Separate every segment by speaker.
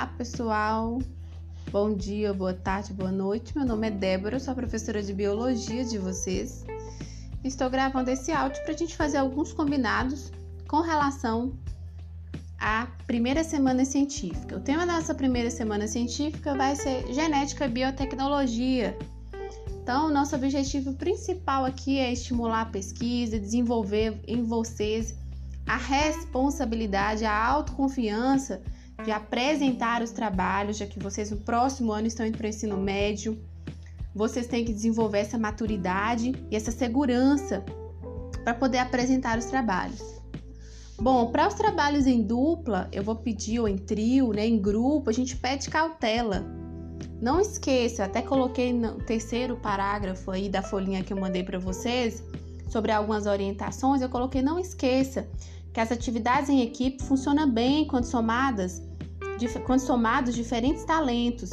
Speaker 1: Olá, pessoal. Bom dia, boa tarde, boa noite. Meu nome é Débora, sou professora de biologia de vocês. Estou gravando esse áudio para a gente fazer alguns combinados com relação à primeira semana científica. O tema da nossa primeira semana científica vai ser genética e biotecnologia. Então, nosso objetivo principal aqui é estimular a pesquisa, desenvolver em vocês a responsabilidade, a autoconfiança de apresentar os trabalhos, já que vocês no próximo ano estão indo para o ensino médio. Vocês têm que desenvolver essa maturidade e essa segurança para poder apresentar os trabalhos. Bom, para os trabalhos em dupla, eu vou pedir, ou em trio, né, em grupo, a gente pede cautela. Não esqueça, até coloquei no terceiro parágrafo aí da folhinha que eu mandei para vocês sobre algumas orientações, eu coloquei não esqueça que as atividades em equipe funcionam bem quando somadas quando somados diferentes talentos,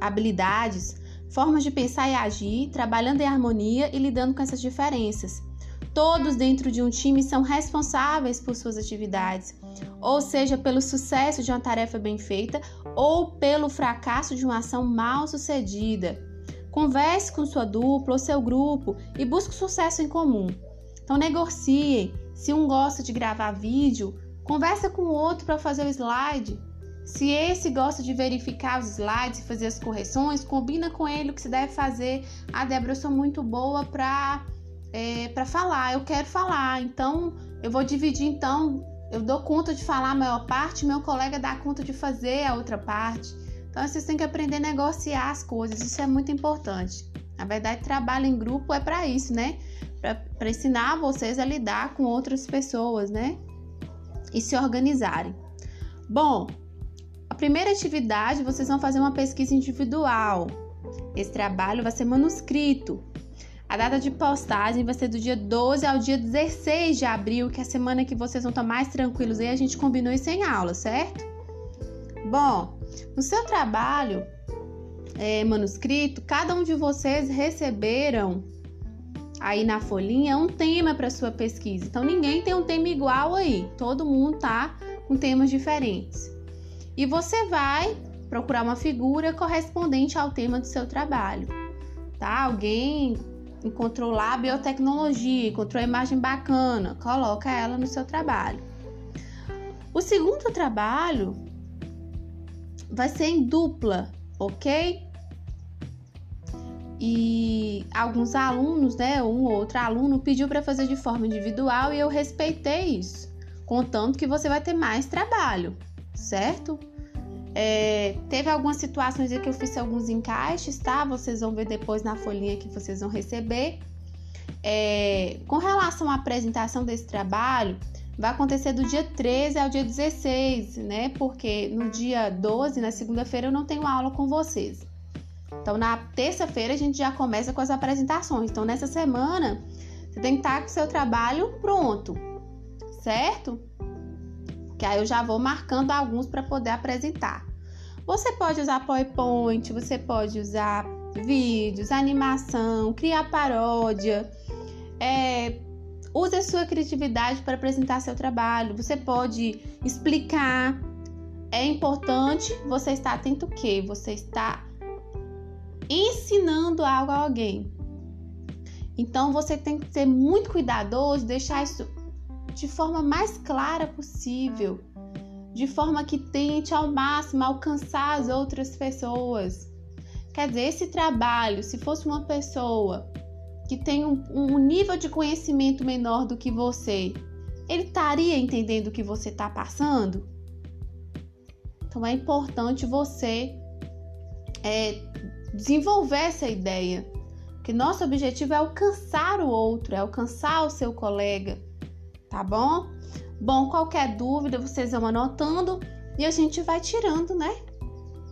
Speaker 1: habilidades, formas de pensar e agir, trabalhando em harmonia e lidando com essas diferenças. Todos dentro de um time são responsáveis por suas atividades, ou seja, pelo sucesso de uma tarefa bem feita ou pelo fracasso de uma ação mal sucedida. Converse com sua dupla ou seu grupo e busque sucesso em comum. Então negociem. Se um gosta de gravar vídeo, conversa com o outro para fazer o slide. Se esse gosta de verificar os slides e fazer as correções, combina com ele o que se deve fazer. Ah, Débora, eu sou muito boa para é, para falar, eu quero falar, então eu vou dividir então, eu dou conta de falar a maior parte, meu colega dá conta de fazer a outra parte. Então vocês têm que aprender a negociar as coisas, isso é muito importante. Na verdade, trabalho em grupo é para isso, né? Para ensinar vocês a lidar com outras pessoas, né? E se organizarem. Bom, primeira atividade, vocês vão fazer uma pesquisa individual. Esse trabalho vai ser manuscrito. A data de postagem vai ser do dia 12 ao dia 16 de abril, que é a semana que vocês vão estar mais tranquilos. Aí a gente combinou isso em aula, certo? Bom, no seu trabalho é, manuscrito, cada um de vocês receberam aí na folhinha um tema para sua pesquisa. Então ninguém tem um tema igual aí, todo mundo tá com temas diferentes e você vai procurar uma figura correspondente ao tema do seu trabalho, tá? Alguém encontrou lá biotecnologia, encontrou imagem bacana, coloca ela no seu trabalho. O segundo trabalho vai ser em dupla, ok? E alguns alunos, né, um ou outro aluno pediu para fazer de forma individual e eu respeitei isso, contando que você vai ter mais trabalho, certo? É, teve algumas situações em que eu fiz alguns encaixes, tá? Vocês vão ver depois na folhinha que vocês vão receber. É, com relação à apresentação desse trabalho, vai acontecer do dia 13 ao dia 16, né? Porque no dia 12, na segunda-feira, eu não tenho aula com vocês. Então, na terça-feira, a gente já começa com as apresentações. Então, nessa semana, você tem que estar com o seu trabalho pronto, certo? Que aí eu já vou marcando alguns para poder apresentar. Você pode usar PowerPoint, você pode usar vídeos, animação, criar paródia. É, use a sua criatividade para apresentar seu trabalho. Você pode explicar. É importante você estar atento que você está ensinando algo a alguém. Então você tem que ser muito cuidadoso, deixar isso de forma mais clara possível, de forma que tente ao máximo alcançar as outras pessoas. Quer dizer, esse trabalho, se fosse uma pessoa que tem um, um nível de conhecimento menor do que você, ele estaria entendendo o que você está passando? Então é importante você é, desenvolver essa ideia, que nosso objetivo é alcançar o outro, é alcançar o seu colega, tá bom? Bom, qualquer dúvida vocês vão anotando e a gente vai tirando, né?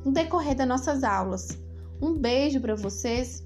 Speaker 1: No decorrer das nossas aulas. Um beijo para vocês